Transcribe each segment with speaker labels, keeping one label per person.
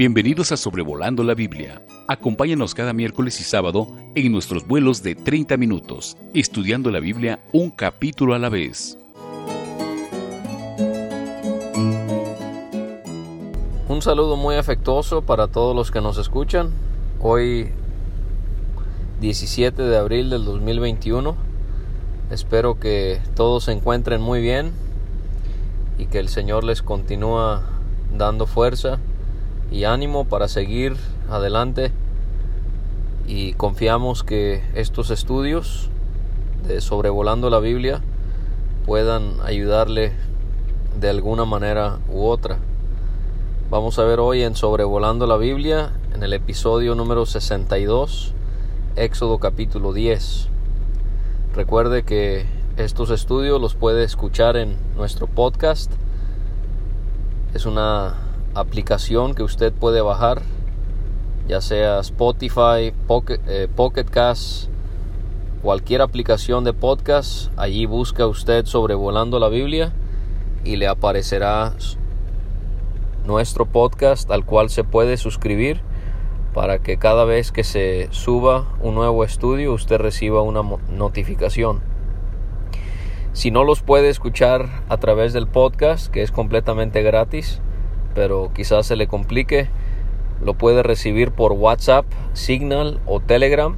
Speaker 1: Bienvenidos a Sobrevolando la Biblia. Acompáñanos cada miércoles y sábado en nuestros vuelos de 30 minutos, estudiando la Biblia un capítulo a la vez.
Speaker 2: Un saludo muy afectuoso para todos los que nos escuchan. Hoy 17 de abril del 2021. Espero que todos se encuentren muy bien y que el Señor les continúa dando fuerza y ánimo para seguir adelante y confiamos que estos estudios de sobrevolando la Biblia puedan ayudarle de alguna manera u otra. Vamos a ver hoy en Sobrevolando la Biblia, en el episodio número 62, Éxodo capítulo 10. Recuerde que estos estudios los puede escuchar en nuestro podcast. Es una aplicación que usted puede bajar, ya sea Spotify, Pocket, eh, Cast, cualquier aplicación de podcast. Allí busca usted sobrevolando la Biblia y le aparecerá nuestro podcast al cual se puede suscribir para que cada vez que se suba un nuevo estudio usted reciba una notificación. Si no los puede escuchar a través del podcast, que es completamente gratis, pero quizás se le complique, lo puede recibir por WhatsApp, Signal o Telegram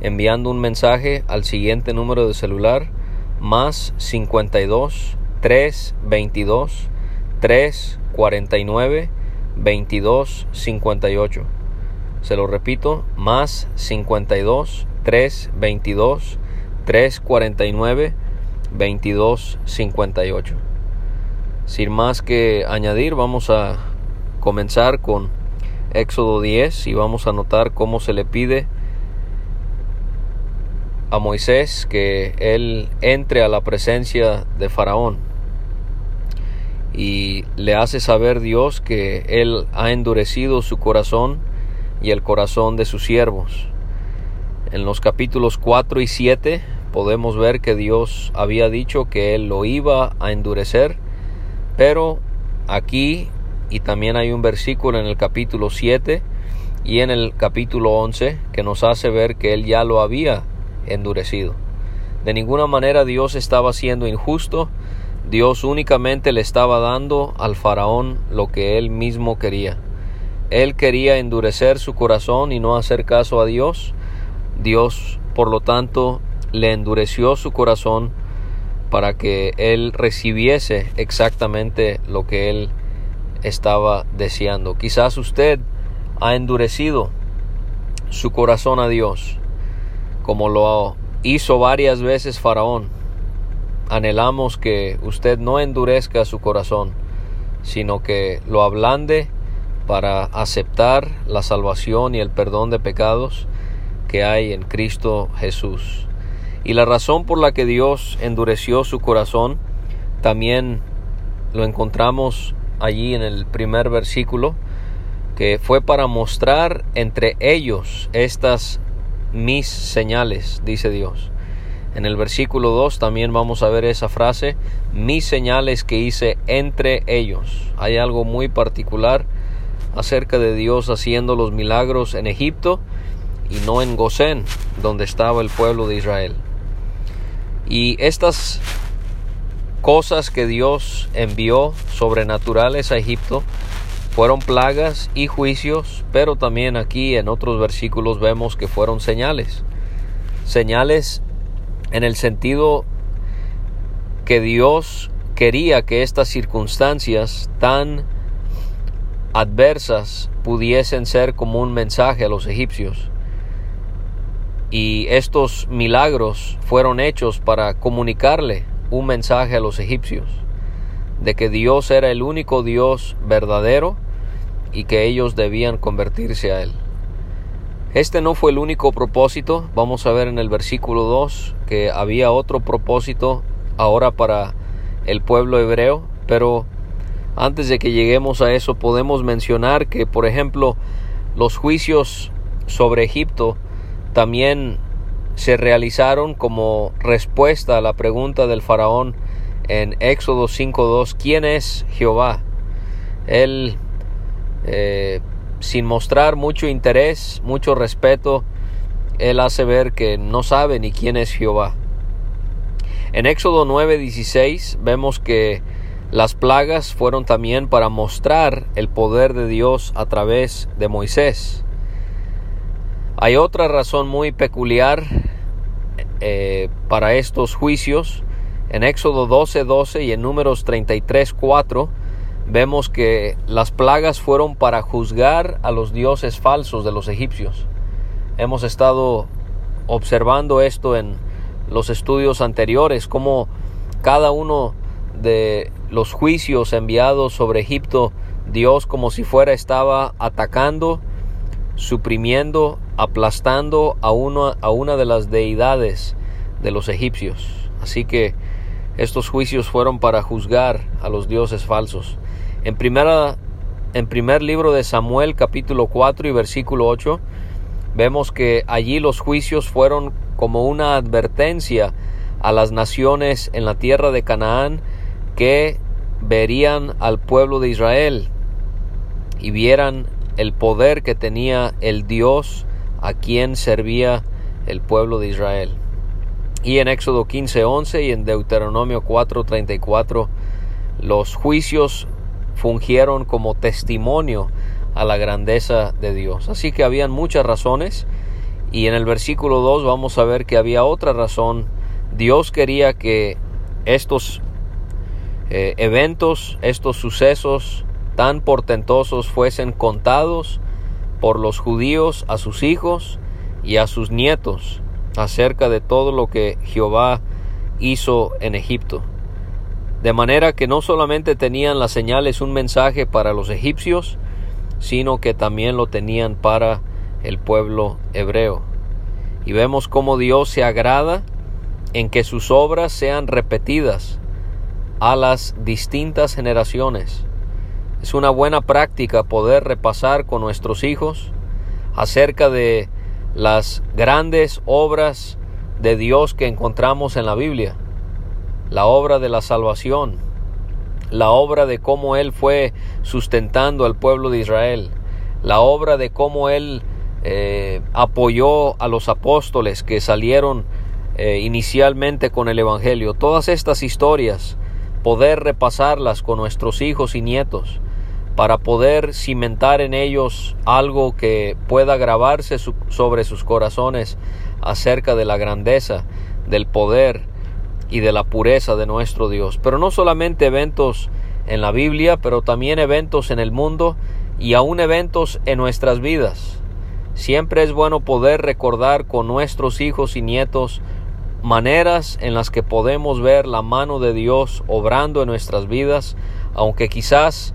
Speaker 2: enviando un mensaje al siguiente número de celular más 52 322 349 22 58. Se lo repito, más 52 322 349 22 58. Sin más que añadir, vamos a comenzar con Éxodo 10 y vamos a notar cómo se le pide a Moisés que él entre a la presencia de Faraón y le hace saber Dios que él ha endurecido su corazón y el corazón de sus siervos. En los capítulos 4 y 7 podemos ver que Dios había dicho que él lo iba a endurecer pero aquí, y también hay un versículo en el capítulo 7 y en el capítulo 11 que nos hace ver que él ya lo había endurecido. De ninguna manera Dios estaba siendo injusto, Dios únicamente le estaba dando al faraón lo que él mismo quería. Él quería endurecer su corazón y no hacer caso a Dios. Dios, por lo tanto, le endureció su corazón para que él recibiese exactamente lo que él estaba deseando. Quizás usted ha endurecido su corazón a Dios, como lo hizo varias veces Faraón. Anhelamos que usted no endurezca su corazón, sino que lo ablande para aceptar la salvación y el perdón de pecados que hay en Cristo Jesús. Y la razón por la que Dios endureció su corazón también lo encontramos allí en el primer versículo, que fue para mostrar entre ellos estas mis señales, dice Dios. En el versículo 2 también vamos a ver esa frase, mis señales que hice entre ellos. Hay algo muy particular acerca de Dios haciendo los milagros en Egipto y no en Gosén, donde estaba el pueblo de Israel. Y estas cosas que Dios envió sobrenaturales a Egipto fueron plagas y juicios, pero también aquí en otros versículos vemos que fueron señales. Señales en el sentido que Dios quería que estas circunstancias tan adversas pudiesen ser como un mensaje a los egipcios y estos milagros fueron hechos para comunicarle un mensaje a los egipcios de que Dios era el único Dios verdadero y que ellos debían convertirse a Él. Este no fue el único propósito, vamos a ver en el versículo 2 que había otro propósito ahora para el pueblo hebreo, pero antes de que lleguemos a eso podemos mencionar que, por ejemplo, los juicios sobre Egipto también se realizaron como respuesta a la pregunta del faraón en Éxodo 5.2, ¿quién es Jehová? Él eh, sin mostrar mucho interés, mucho respeto, él hace ver que no sabe ni quién es Jehová. En Éxodo 9:16 vemos que las plagas fueron también para mostrar el poder de Dios a través de Moisés. Hay otra razón muy peculiar eh, para estos juicios. En Éxodo 12:12 y en Números 33:4 vemos que las plagas fueron para juzgar a los dioses falsos de los egipcios. Hemos estado observando esto en los estudios anteriores, como cada uno de los juicios enviados sobre Egipto, Dios como si fuera estaba atacando, suprimiendo, aplastando a, a una de las deidades de los egipcios. Así que estos juicios fueron para juzgar a los dioses falsos. En, primera, en primer libro de Samuel capítulo 4 y versículo 8 vemos que allí los juicios fueron como una advertencia a las naciones en la tierra de Canaán que verían al pueblo de Israel y vieran el poder que tenía el Dios a quien servía el pueblo de Israel. Y en Éxodo 15:11 y en Deuteronomio 4:34 los juicios fungieron como testimonio a la grandeza de Dios. Así que habían muchas razones y en el versículo 2 vamos a ver que había otra razón. Dios quería que estos eh, eventos, estos sucesos tan portentosos fuesen contados por los judíos a sus hijos y a sus nietos acerca de todo lo que Jehová hizo en Egipto. De manera que no solamente tenían las señales un mensaje para los egipcios, sino que también lo tenían para el pueblo hebreo. Y vemos cómo Dios se agrada en que sus obras sean repetidas a las distintas generaciones. Es una buena práctica poder repasar con nuestros hijos acerca de las grandes obras de Dios que encontramos en la Biblia la obra de la salvación, la obra de cómo Él fue sustentando al pueblo de Israel, la obra de cómo Él eh, apoyó a los apóstoles que salieron eh, inicialmente con el Evangelio. Todas estas historias, poder repasarlas con nuestros hijos y nietos, para poder cimentar en ellos algo que pueda grabarse sobre sus corazones acerca de la grandeza, del poder, y de la pureza de nuestro Dios. Pero no solamente eventos en la Biblia, pero también eventos en el mundo y aún eventos en nuestras vidas. Siempre es bueno poder recordar con nuestros hijos y nietos maneras en las que podemos ver la mano de Dios obrando en nuestras vidas, aunque quizás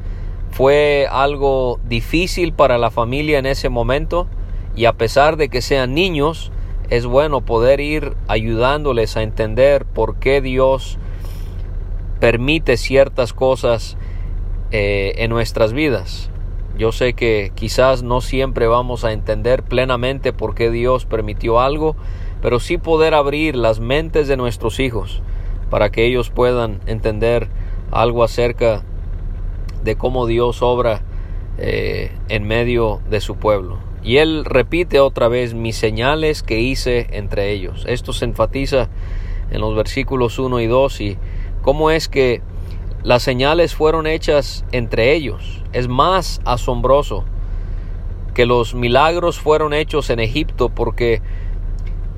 Speaker 2: fue algo difícil para la familia en ese momento y a pesar de que sean niños, es bueno poder ir ayudándoles a entender por qué Dios permite ciertas cosas eh, en nuestras vidas. Yo sé que quizás no siempre vamos a entender plenamente por qué Dios permitió algo, pero sí poder abrir las mentes de nuestros hijos para que ellos puedan entender algo acerca de cómo Dios obra eh, en medio de su pueblo. Y él repite otra vez mis señales que hice entre ellos. Esto se enfatiza en los versículos 1 y 2 y cómo es que las señales fueron hechas entre ellos. Es más asombroso que los milagros fueron hechos en Egipto porque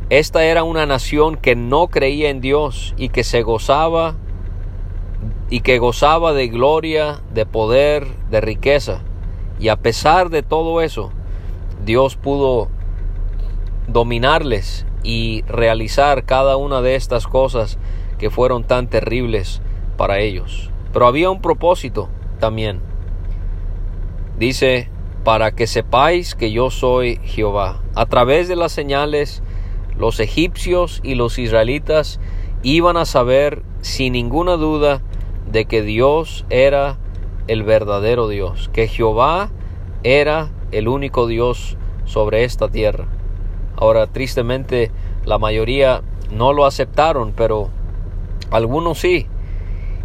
Speaker 2: esta era una nación que no creía en Dios y que se gozaba y que gozaba de gloria, de poder, de riqueza. Y a pesar de todo eso, Dios pudo dominarles y realizar cada una de estas cosas que fueron tan terribles para ellos. Pero había un propósito también. Dice, para que sepáis que yo soy Jehová. A través de las señales, los egipcios y los israelitas iban a saber sin ninguna duda de que Dios era el verdadero Dios, que Jehová era el único Dios sobre esta tierra. Ahora, tristemente, la mayoría no lo aceptaron, pero algunos sí.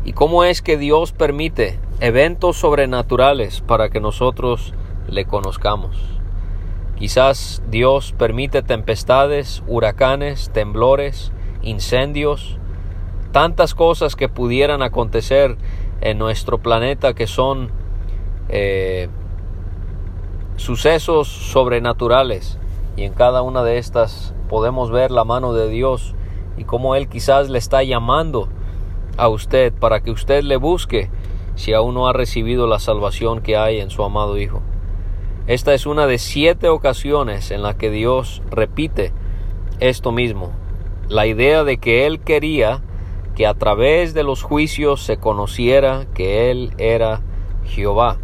Speaker 2: ¿Y cómo es que Dios permite eventos sobrenaturales para que nosotros le conozcamos. Quizás Dios permite tempestades, huracanes, temblores, incendios, tantas cosas que pudieran acontecer en nuestro planeta que son eh, sucesos sobrenaturales y en cada una de estas podemos ver la mano de Dios y cómo Él quizás le está llamando a usted para que usted le busque si aún no ha recibido la salvación que hay en su amado Hijo. Esta es una de siete ocasiones en las que Dios repite esto mismo, la idea de que Él quería que a través de los juicios se conociera que Él era Jehová.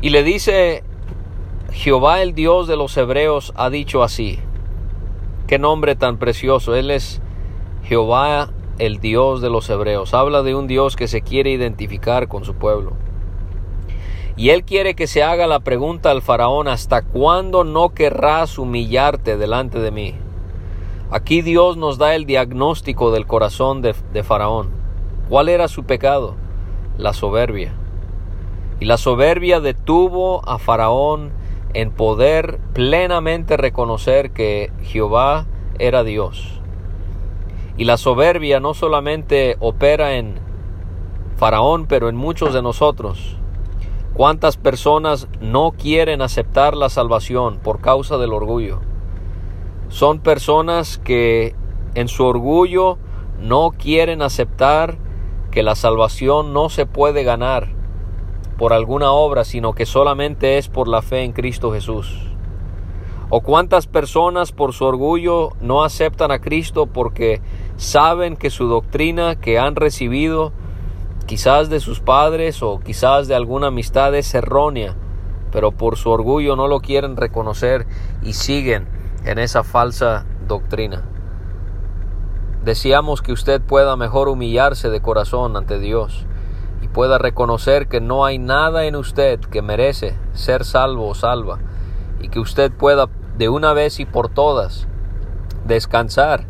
Speaker 2: Y le dice, Jehová el Dios de los hebreos ha dicho así. Qué nombre tan precioso. Él es Jehová el Dios de los hebreos. Habla de un Dios que se quiere identificar con su pueblo. Y él quiere que se haga la pregunta al faraón, ¿hasta cuándo no querrás humillarte delante de mí? Aquí Dios nos da el diagnóstico del corazón de, de, faraón. ¿Cuál era su pecado? La soberbia. Y la soberbia detuvo a faraón en poder plenamente reconocer que Jehová era Dios. Y la soberbia no solamente opera en Faraón, pero en muchos de nosotros. ¿Cuántas personas no quieren aceptar la salvación por causa del orgullo? Son personas que en su orgullo no quieren aceptar que la salvación no se puede ganar por alguna obra, sino que solamente es por la fe en Cristo Jesús. ¿O cuántas personas por su orgullo no aceptan a Cristo porque saben que su doctrina que han recibido quizás de sus padres o quizás de alguna amistad es errónea, pero por su orgullo no lo quieren reconocer y siguen en esa falsa doctrina. Deseamos que usted pueda mejor humillarse de corazón ante Dios y pueda reconocer que no hay nada en usted que merece ser salvo o salva y que usted pueda de una vez y por todas descansar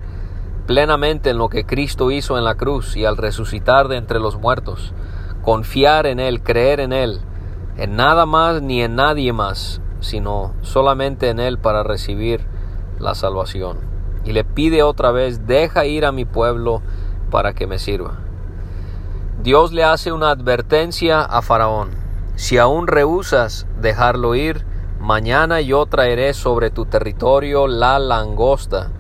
Speaker 2: plenamente en lo que Cristo hizo en la cruz y al resucitar de entre los muertos, confiar en Él, creer en Él, en nada más ni en nadie más, sino solamente en Él para recibir la salvación. Y le pide otra vez, deja ir a mi pueblo para que me sirva. Dios le hace una advertencia a Faraón. Si aún rehusas dejarlo ir, mañana yo traeré sobre tu territorio la langosta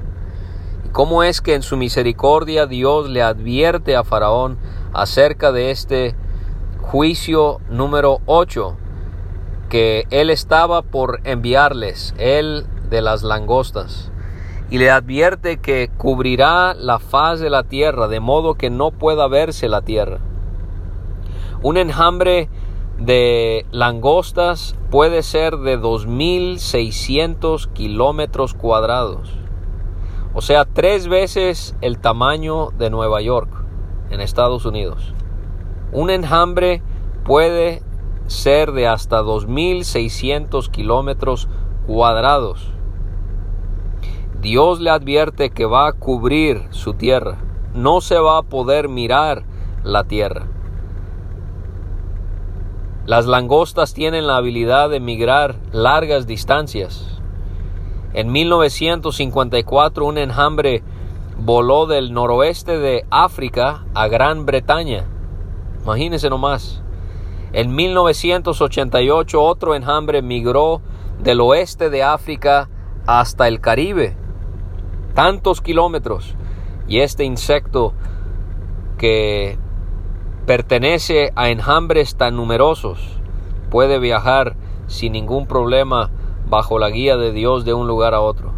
Speaker 2: ¿Cómo es que en su misericordia Dios le advierte a Faraón acerca de este juicio número 8 que él estaba por enviarles, él de las langostas? Y le advierte que cubrirá la faz de la tierra de modo que no pueda verse la tierra. Un enjambre de langostas puede ser de 2.600 kilómetros cuadrados o sea, tres veces el tamaño de Nueva York en Estados Unidos. Un enjambre puede ser de hasta 2.600 kilómetros cuadrados. Dios le advierte que va a cubrir su tierra. No se va a poder mirar la tierra. Las langostas tienen la habilidad de migrar largas distancias. En 1954 un enjambre voló del noroeste de África a Gran Bretaña. Imagínense nomás. En 1988 otro enjambre migró del oeste de África hasta el Caribe. Tantos kilómetros. Y este insecto que pertenece a enjambres tan numerosos puede viajar sin ningún problema bajo la guía de Dios de un lugar a otro.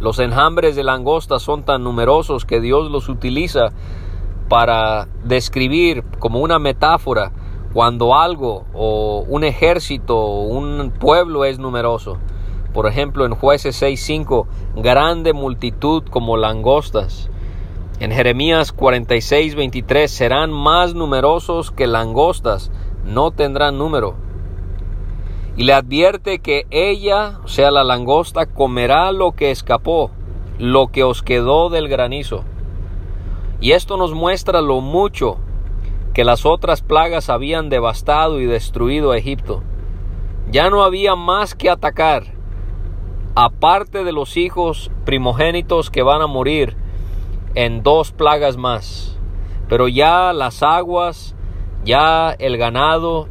Speaker 2: Los enjambres de langosta son tan numerosos que Dios los utiliza para describir como una metáfora cuando algo o un ejército o un pueblo es numeroso. Por ejemplo, en jueces 6.5, grande multitud como langostas. En Jeremías 46.23, serán más numerosos que langostas, no tendrán número y le advierte que ella, o sea, la langosta, comerá lo que escapó, lo que os quedó del granizo. Y esto nos muestra lo mucho que las otras plagas habían devastado y destruido a Egipto. Ya no había más que atacar, aparte de los hijos primogénitos que van a morir en dos plagas más. Pero ya las aguas, ya el ganado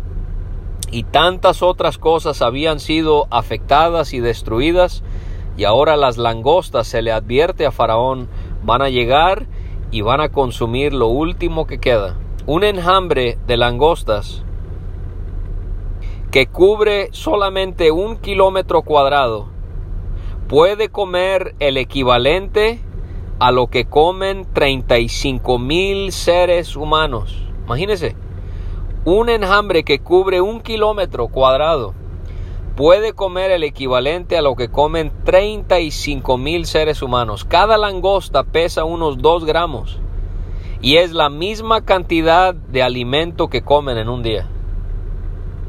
Speaker 2: y tantas otras cosas habían sido afectadas y destruidas y ahora las langostas se le advierte a Faraón van a llegar y van a consumir lo último que queda. Un enjambre de langostas que cubre solamente un kilómetro cuadrado puede comer el equivalente a lo que comen 35 mil seres humanos. Imagínense, un enjambre que cubre un kilómetro cuadrado puede comer el equivalente a lo que comen 35 mil seres humanos. Cada langosta pesa unos 2 gramos y es la misma cantidad de alimento que comen en un día.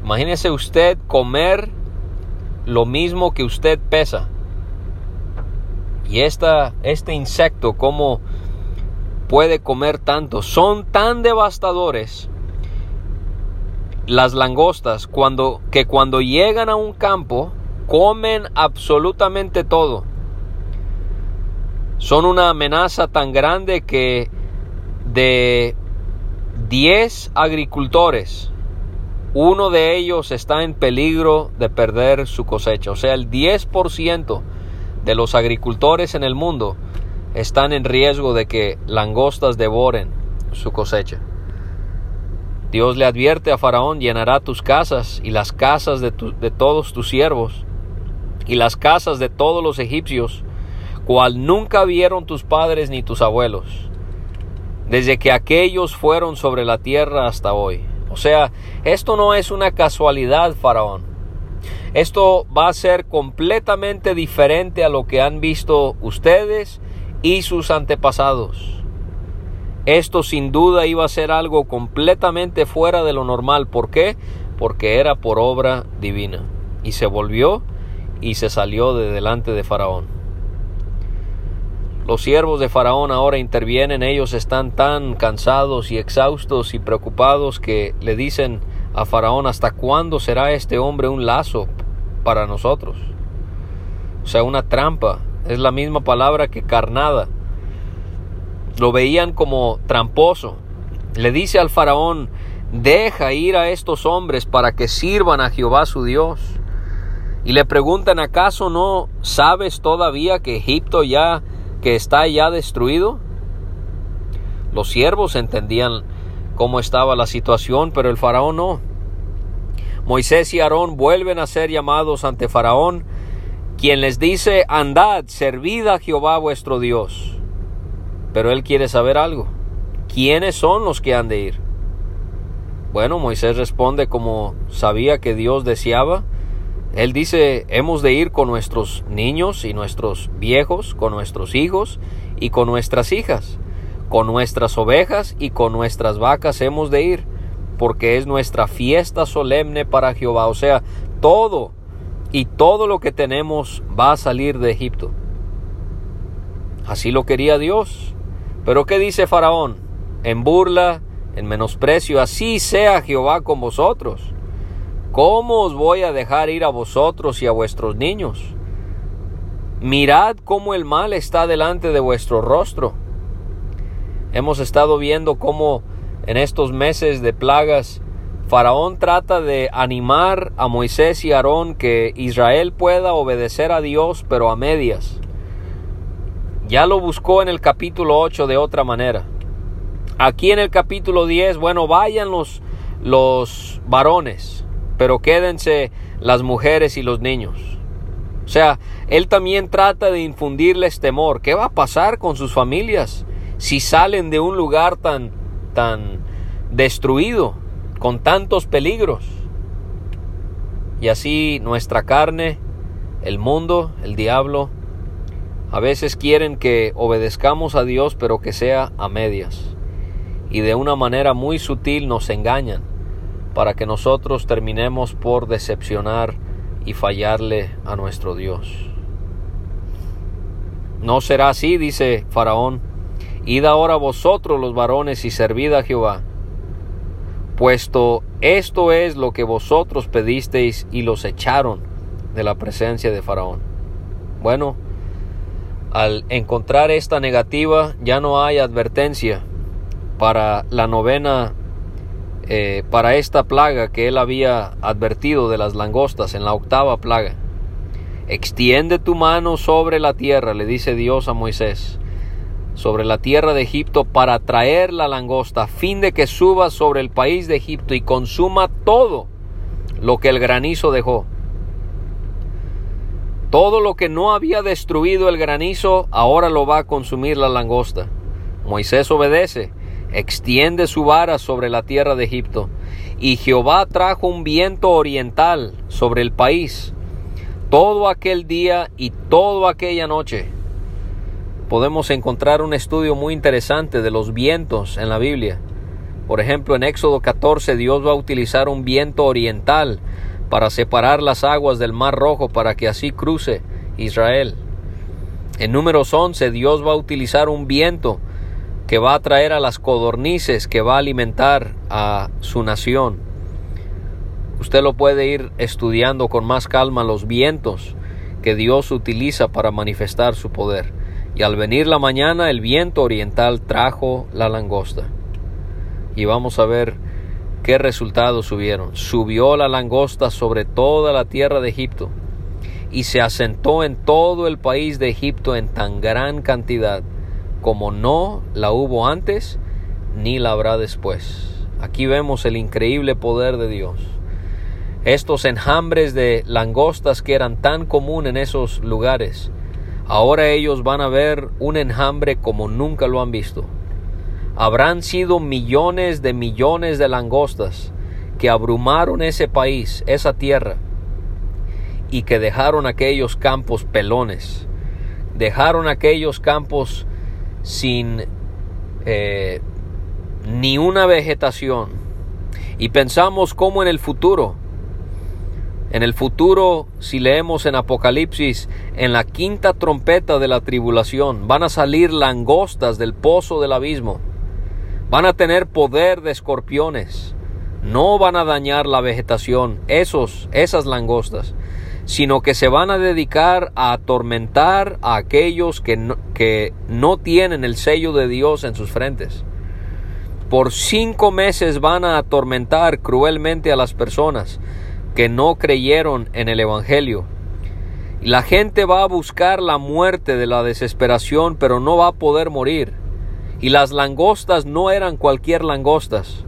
Speaker 2: Imagínese usted comer lo mismo que usted pesa. Y esta, este insecto, ¿cómo puede comer tanto? Son tan devastadores las langostas cuando, que cuando llegan a un campo comen absolutamente todo. Son una amenaza tan grande que de 10 agricultores, uno de ellos está en peligro de perder su cosecha. O sea, el 10% de los agricultores en el mundo están en riesgo de que langostas devoren su cosecha. Dios le advierte a Faraón, llenará tus casas y las casas de, de todos tus siervos y las casas de todos los egipcios, cual nunca vieron tus padres ni tus abuelos, desde que aquellos fueron sobre la tierra hasta hoy. O sea, esto no es una casualidad, Faraón. Esto va a ser completamente diferente a lo que han visto ustedes y sus antepasados. Esto sin duda iba a ser algo completamente fuera de lo normal. ¿Por qué? Porque era por obra divina. Y se volvió y se salió de delante de Faraón. Los siervos de Faraón ahora intervienen, ellos están tan cansados y exhaustos y preocupados que le dicen a Faraón, ¿hasta cuándo será este hombre un lazo para nosotros? O sea, una trampa. Es la misma palabra que carnada lo veían como tramposo. Le dice al faraón, deja ir a estos hombres para que sirvan a Jehová su Dios. Y le preguntan, ¿acaso no sabes todavía que Egipto ya, que está ya destruido? Los siervos entendían cómo estaba la situación, pero el faraón no. Moisés y Aarón vuelven a ser llamados ante faraón, quien les dice, andad, servid a Jehová vuestro Dios. Pero él quiere saber algo. ¿Quiénes son los que han de ir? Bueno, Moisés responde como sabía que Dios deseaba. Él dice, hemos de ir con nuestros niños y nuestros viejos, con nuestros hijos y con nuestras hijas, con nuestras ovejas y con nuestras vacas hemos de ir, porque es nuestra fiesta solemne para Jehová. O sea, todo y todo lo que tenemos va a salir de Egipto. Así lo quería Dios. Pero ¿qué dice Faraón? En burla, en menosprecio, así sea Jehová con vosotros. ¿Cómo os voy a dejar ir a vosotros y a vuestros niños? Mirad cómo el mal está delante de vuestro rostro. Hemos estado viendo cómo en estos meses de plagas Faraón trata de animar a Moisés y Aarón que Israel pueda obedecer a Dios pero a medias. Ya lo buscó en el capítulo 8 de otra manera. Aquí en el capítulo 10, bueno, vayan los, los varones, pero quédense las mujeres y los niños. O sea, él también trata de infundirles temor. ¿Qué va a pasar con sus familias si salen de un lugar tan, tan destruido, con tantos peligros? Y así nuestra carne, el mundo, el diablo, a veces quieren que obedezcamos a Dios pero que sea a medias. Y de una manera muy sutil nos engañan para que nosotros terminemos por decepcionar y fallarle a nuestro Dios. No será así, dice Faraón. Id ahora vosotros los varones y servid a Jehová. puesto esto es lo que vosotros pedisteis y los echaron de la presencia de Faraón. Bueno, al encontrar esta negativa ya no hay advertencia para la novena, eh, para esta plaga que él había advertido de las langostas en la octava plaga. Extiende tu mano sobre la tierra, le dice Dios a Moisés, sobre la tierra de Egipto para traer la langosta, a fin de que suba sobre el país de Egipto y consuma todo lo que el granizo dejó. Todo lo que no había destruido el granizo, ahora lo va a consumir la langosta. Moisés obedece, extiende su vara sobre la tierra de Egipto, y Jehová trajo un viento oriental sobre el país, todo aquel día y toda aquella noche. Podemos encontrar un estudio muy interesante de los vientos en la Biblia. Por ejemplo, en Éxodo 14 Dios va a utilizar un viento oriental para separar las aguas del Mar Rojo para que así cruce Israel. En números 11 Dios va a utilizar un viento que va a traer a las codornices, que va a alimentar a su nación. Usted lo puede ir estudiando con más calma los vientos que Dios utiliza para manifestar su poder. Y al venir la mañana el viento oriental trajo la langosta. Y vamos a ver ¿Qué resultados hubieron? Subió la langosta sobre toda la tierra de Egipto y se asentó en todo el país de Egipto en tan gran cantidad como no la hubo antes ni la habrá después. Aquí vemos el increíble poder de Dios. Estos enjambres de langostas que eran tan común en esos lugares, ahora ellos van a ver un enjambre como nunca lo han visto. Habrán sido millones de millones de langostas que abrumaron ese país, esa tierra, y que dejaron aquellos campos pelones, dejaron aquellos campos sin eh, ni una vegetación. Y pensamos cómo en el futuro, en el futuro, si leemos en Apocalipsis, en la quinta trompeta de la tribulación, van a salir langostas del pozo del abismo Van a tener poder de escorpiones. No van a dañar la vegetación, esos, esas langostas, sino que se van a dedicar a atormentar a aquellos que no, que no tienen el sello de Dios en sus frentes. Por cinco meses van a atormentar cruelmente a las personas que no creyeron en el Evangelio. La gente va a buscar la muerte de la desesperación, pero no va a poder morir. Y las langostas no eran cualquier langostas.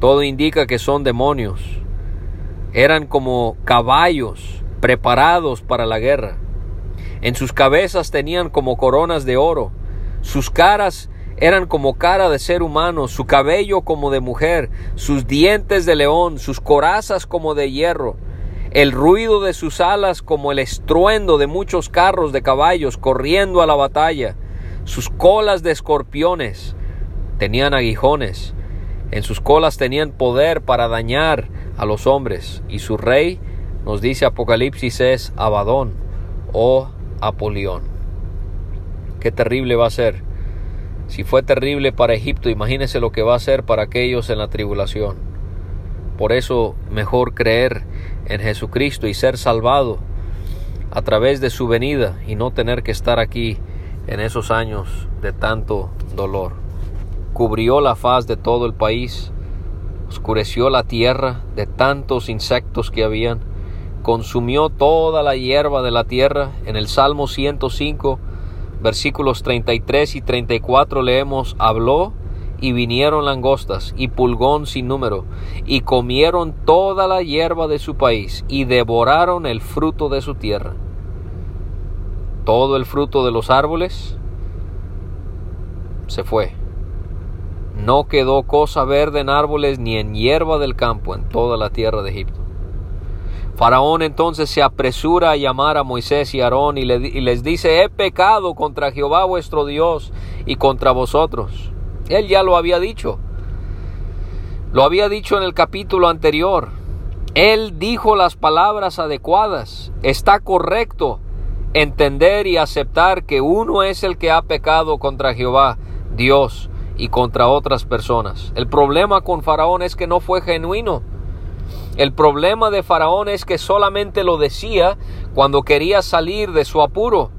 Speaker 2: Todo indica que son demonios. Eran como caballos preparados para la guerra. En sus cabezas tenían como coronas de oro. Sus caras eran como cara de ser humano, su cabello como de mujer, sus dientes de león, sus corazas como de hierro, el ruido de sus alas como el estruendo de muchos carros de caballos corriendo a la batalla sus colas de escorpiones tenían aguijones, en sus colas tenían poder para dañar a los hombres, y su rey, nos dice Apocalipsis, es Abadón o Apolión. Qué terrible va a ser. Si fue terrible para Egipto, imagínese lo que va a ser para aquellos en la tribulación. Por eso mejor creer en Jesucristo y ser salvado a través de su venida y no tener que estar aquí en esos años de tanto dolor. Cubrió la faz de todo el país, oscureció la tierra de tantos insectos que habían, consumió toda la hierba de la tierra. En el Salmo 105, versículos 33 y 34 leemos, habló y vinieron langostas y pulgón sin número, y comieron toda la hierba de su país, y devoraron el fruto de su tierra todo el fruto de los árboles se fue. No quedó cosa verde en árboles ni en hierba del campo en toda la tierra de Egipto. Faraón entonces se apresura a llamar a Moisés y Aarón y, les dice, he pecado contra Jehová vuestro Dios y contra vosotros. Él ya lo había dicho. Lo había dicho en el capítulo anterior. Él dijo las palabras adecuadas. Está correcto entender y aceptar que uno es el que ha pecado contra Jehová, Dios, y contra otras personas. El problema con Faraón es que no fue genuino. El problema de Faraón es que solamente lo decía cuando quería salir de su apuro.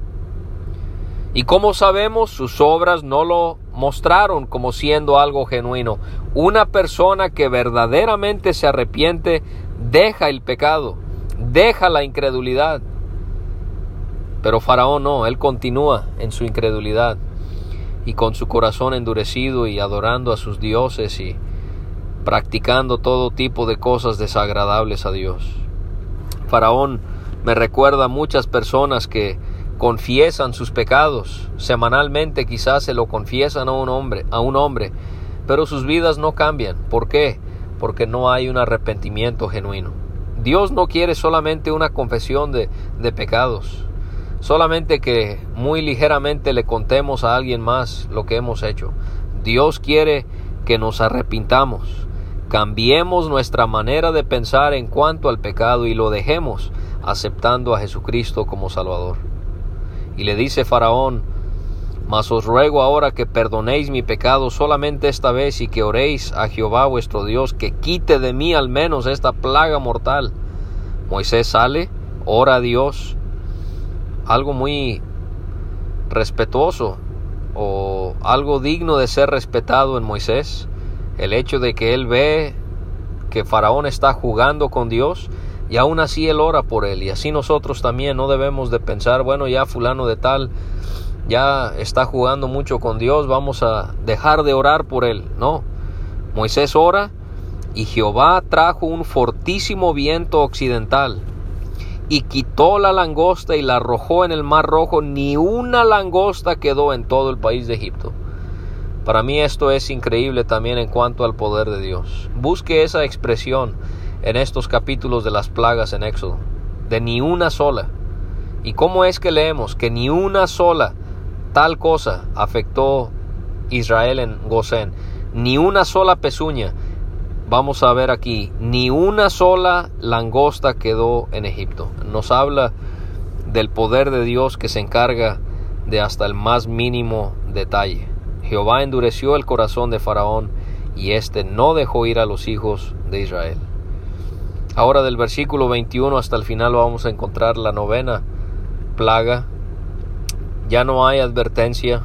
Speaker 2: Y como sabemos, sus obras no lo mostraron como siendo algo genuino. Una persona que verdaderamente se arrepiente deja el pecado, deja la incredulidad. Pero Faraón no, él continúa en su incredulidad y con su corazón endurecido y adorando a sus dioses y practicando todo tipo de cosas desagradables a Dios. Faraón me recuerda a muchas personas que confiesan sus pecados. Semanalmente quizás se lo confiesan a un hombre a un hombre pero sus vidas no cambian. ¿por qué? porque no hay un arrepentimiento genuino. Dios no quiere solamente una confesión de, de pecados solamente que muy ligeramente le contemos a alguien más lo que hemos hecho. Dios quiere que nos arrepintamos cambiemos nuestra manera de pensar en cuanto al pecado y lo dejemos aceptando a Jesucristo como Salvador. Y le dice Faraón, Mas os ruego ahora que perdonéis mi pecado solamente esta vez y que oréis a Jehová vuestro Dios que quite de mí al menos esta plaga mortal. Moisés sale, ora a Dios, algo muy respetuoso o algo digno de ser respetado en Moisés, el hecho de que él ve que Faraón está jugando con Dios y aún así Él ora por él. Y así nosotros también no debemos de pensar, bueno, ya fulano de tal ya está jugando mucho con Dios, vamos a dejar de orar por él. No, Moisés ora y Jehová trajo un fortísimo viento occidental y quitó la langosta y la arrojó en el mar rojo, ni una langosta quedó en todo el país de Egipto. Para mí esto es increíble también en cuanto al poder de Dios. Busque esa expresión en estos capítulos de las plagas en Éxodo, de ni una sola. ¿Y cómo es que leemos que ni una sola tal cosa afectó Israel en Gosén? Ni una sola pezuña. Vamos a ver aquí, ni una sola langosta quedó en Egipto. Nos habla del poder de Dios que se encarga de hasta el más mínimo detalle. Jehová endureció el corazón de Faraón y éste no dejó ir a los hijos de Israel. Ahora del versículo 21 hasta el final vamos a encontrar la novena plaga. Ya no hay advertencia.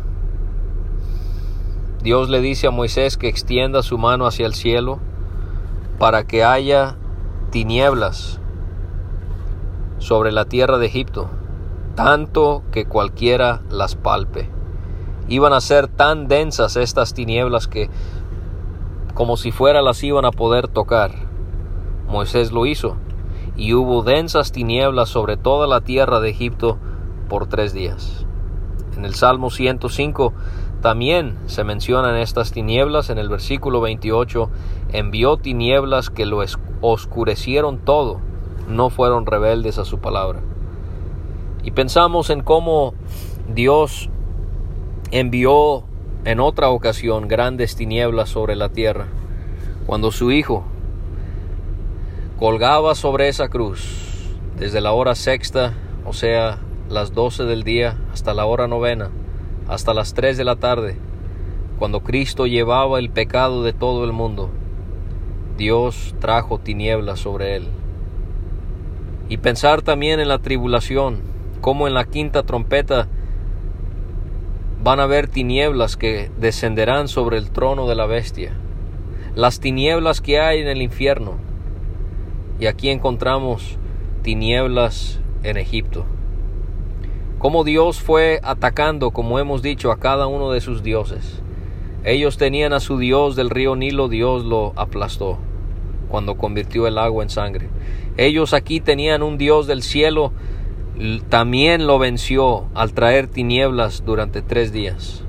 Speaker 2: Dios le dice a Moisés que extienda su mano hacia el cielo para que haya tinieblas sobre la tierra de Egipto, tanto que cualquiera las palpe. Iban a ser tan densas estas tinieblas que como si fuera las iban a poder tocar. Moisés lo hizo, y hubo densas tinieblas sobre toda la tierra de Egipto por tres días. En el Salmo 105 también se mencionan estas tinieblas en el versículo 28, envió tinieblas que lo oscurecieron todo, no fueron rebeldes a su palabra. Y pensamos en cómo Dios envió en otra ocasión grandes tinieblas sobre la tierra, cuando su Hijo, colgaba sobre esa cruz desde la hora sexta, o sea, las doce del día, hasta la hora novena, hasta las tres de la tarde, cuando Cristo llevaba el pecado de todo el mundo, Dios trajo tinieblas sobre él. Y pensar también en la tribulación, como en la quinta trompeta van a haber tinieblas que descenderán sobre el trono de la bestia, las tinieblas que hay en el infierno, y aquí encontramos tinieblas en Egipto. Como Dios fue atacando, como hemos dicho, a cada uno de sus dioses. Ellos tenían a su Dios del río Nilo, Dios lo aplastó cuando convirtió el agua en sangre. Ellos aquí tenían un Dios del cielo, también lo venció al traer tinieblas durante tres días.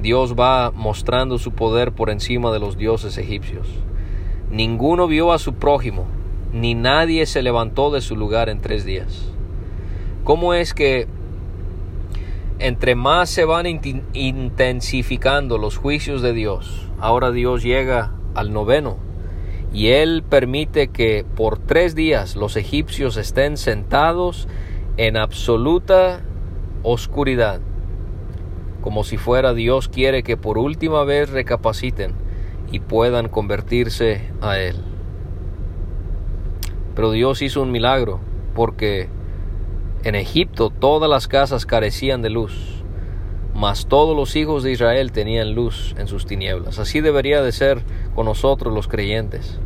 Speaker 2: Dios va mostrando su poder por encima de los dioses egipcios. Ninguno vio a su prójimo, ni nadie se levantó de su lugar en tres días. ¿Cómo es que entre más se van intensificando los juicios de Dios, ahora Dios llega al noveno y Él permite que por tres días los egipcios estén sentados en absoluta oscuridad, como si fuera Dios quiere que por última vez recapaciten y puedan convertirse a Él. Pero Dios hizo un milagro porque en Egipto todas las casas carecían de luz, mas todos los hijos de Israel tenían luz en sus tinieblas. Así debería de ser con nosotros los creyentes.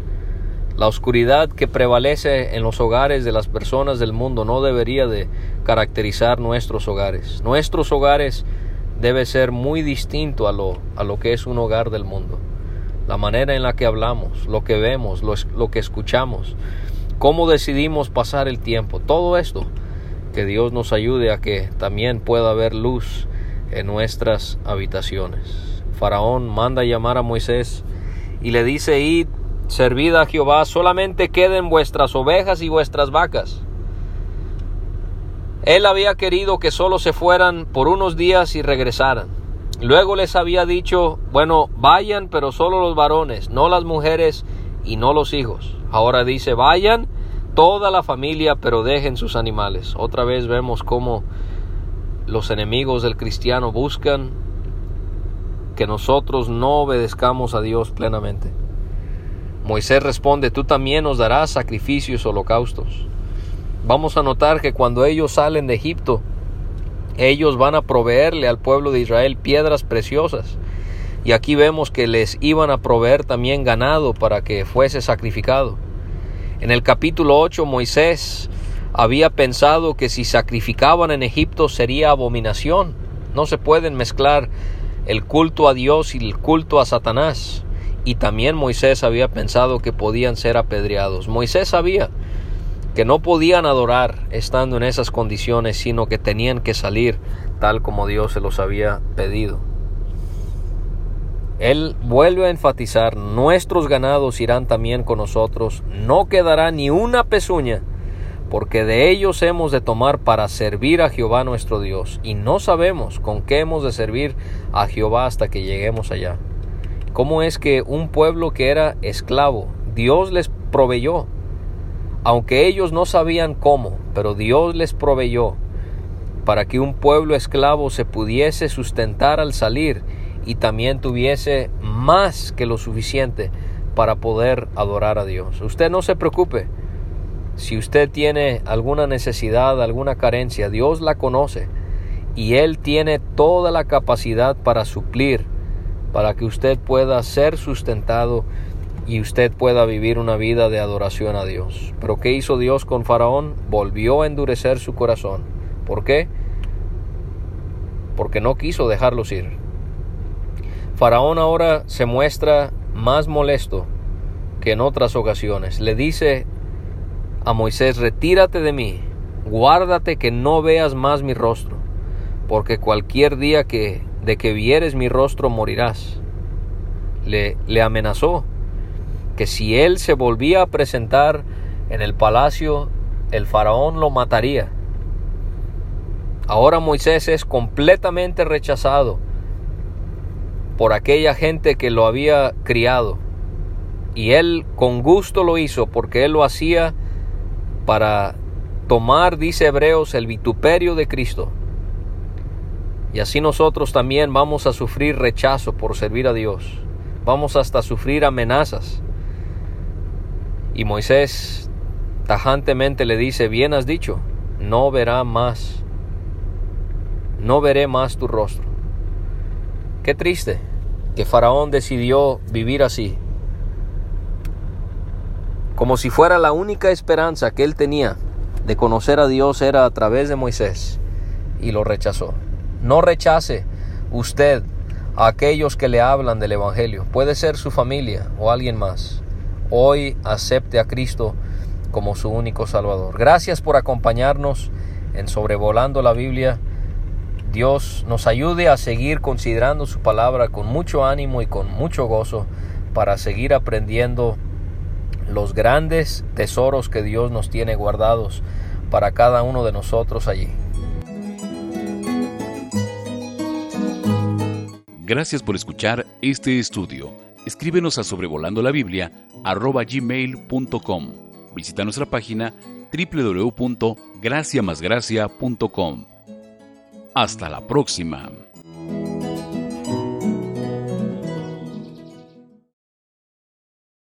Speaker 2: La oscuridad que prevalece en los hogares de las personas del mundo no debería de caracterizar nuestros hogares. Nuestros hogares debe ser muy distinto a lo, a lo que es un hogar del mundo. La manera en la que hablamos, lo que vemos, lo, lo que escuchamos, cómo decidimos pasar el tiempo, todo esto, que Dios nos ayude a que también pueda haber luz en nuestras habitaciones. Faraón manda llamar a Moisés y le dice, id Servid a Jehová, solamente queden vuestras ovejas y vuestras vacas. Él había querido que solo se fueran por unos días y regresaran. Luego les había dicho, bueno, vayan, pero solo los varones, no las mujeres y no los hijos. Ahora dice, vayan toda la familia, pero dejen sus animales. Otra vez vemos cómo los enemigos del cristiano buscan que nosotros no obedezcamos a Dios plenamente. Moisés responde, tú también nos darás sacrificios holocaustos. Vamos a notar que cuando ellos salen de Egipto, ellos van a proveerle al pueblo de Israel piedras preciosas. Y aquí vemos que les iban a proveer también ganado para que fuese sacrificado. En el capítulo 8 Moisés había pensado que si sacrificaban en Egipto sería abominación. No se pueden mezclar el culto a Dios y el culto a Satanás y también Moisés había pensado que podían ser apedreados. Moisés sabía que no podían adorar estando en esas condiciones, sino que tenían que salir tal como Dios se los había pedido. Él vuelve a enfatizar, nuestros ganados irán también con nosotros, no quedará ni una pezuña, porque de ellos hemos de tomar para servir a Jehová nuestro Dios, y no sabemos con qué hemos de servir a Jehová hasta que lleguemos allá cómo es que un pueblo que era esclavo, Dios les proveyó, aunque ellos no sabían cómo, pero Dios les proveyó para que un pueblo esclavo se pudiese sustentar al salir y también tuviese más que lo suficiente para poder adorar a Dios. Usted no se preocupe. Si usted tiene alguna necesidad, alguna carencia, Dios la conoce y Él tiene toda la capacidad para suplir para que usted pueda ser sustentado y usted pueda vivir una vida de adoración a Dios. Pero ¿qué hizo Dios con Faraón? Volvió a endurecer su corazón. ¿Por qué? Porque no quiso dejarlos ir. Faraón ahora se muestra más molesto que en otras ocasiones. Le dice a Moisés, retírate de mí, guárdate que no veas más mi rostro, porque cualquier día que de que vieres mi rostro morirás. Le, le amenazó que si él se volvía a presentar en el palacio, el faraón lo mataría. Ahora Moisés es completamente rechazado por aquella gente que lo había criado. Y él con gusto lo hizo porque él lo hacía para tomar, dice Hebreos, el vituperio de Cristo. Y así nosotros también vamos a sufrir rechazo por servir a Dios. Vamos hasta sufrir amenazas. Y Moisés tajantemente le dice, bien has dicho, no verá más, no veré más tu rostro. Qué triste que Faraón decidió vivir así, como si fuera la única esperanza que él tenía de conocer a Dios era a través de Moisés, y lo rechazó. No rechace usted a aquellos que le hablan del Evangelio. Puede ser su familia o alguien más. Hoy acepte a Cristo como su único Salvador. Gracias por acompañarnos en Sobrevolando la Biblia. Dios nos ayude a seguir considerando su palabra con mucho ánimo y con mucho gozo para seguir aprendiendo los grandes tesoros que Dios nos tiene guardados para cada uno de nosotros allí.
Speaker 1: Gracias por escuchar este estudio. Escríbenos a sobrevolando la Biblia gmail.com. Visita nuestra página www.graciamasgracia.com. Hasta la próxima.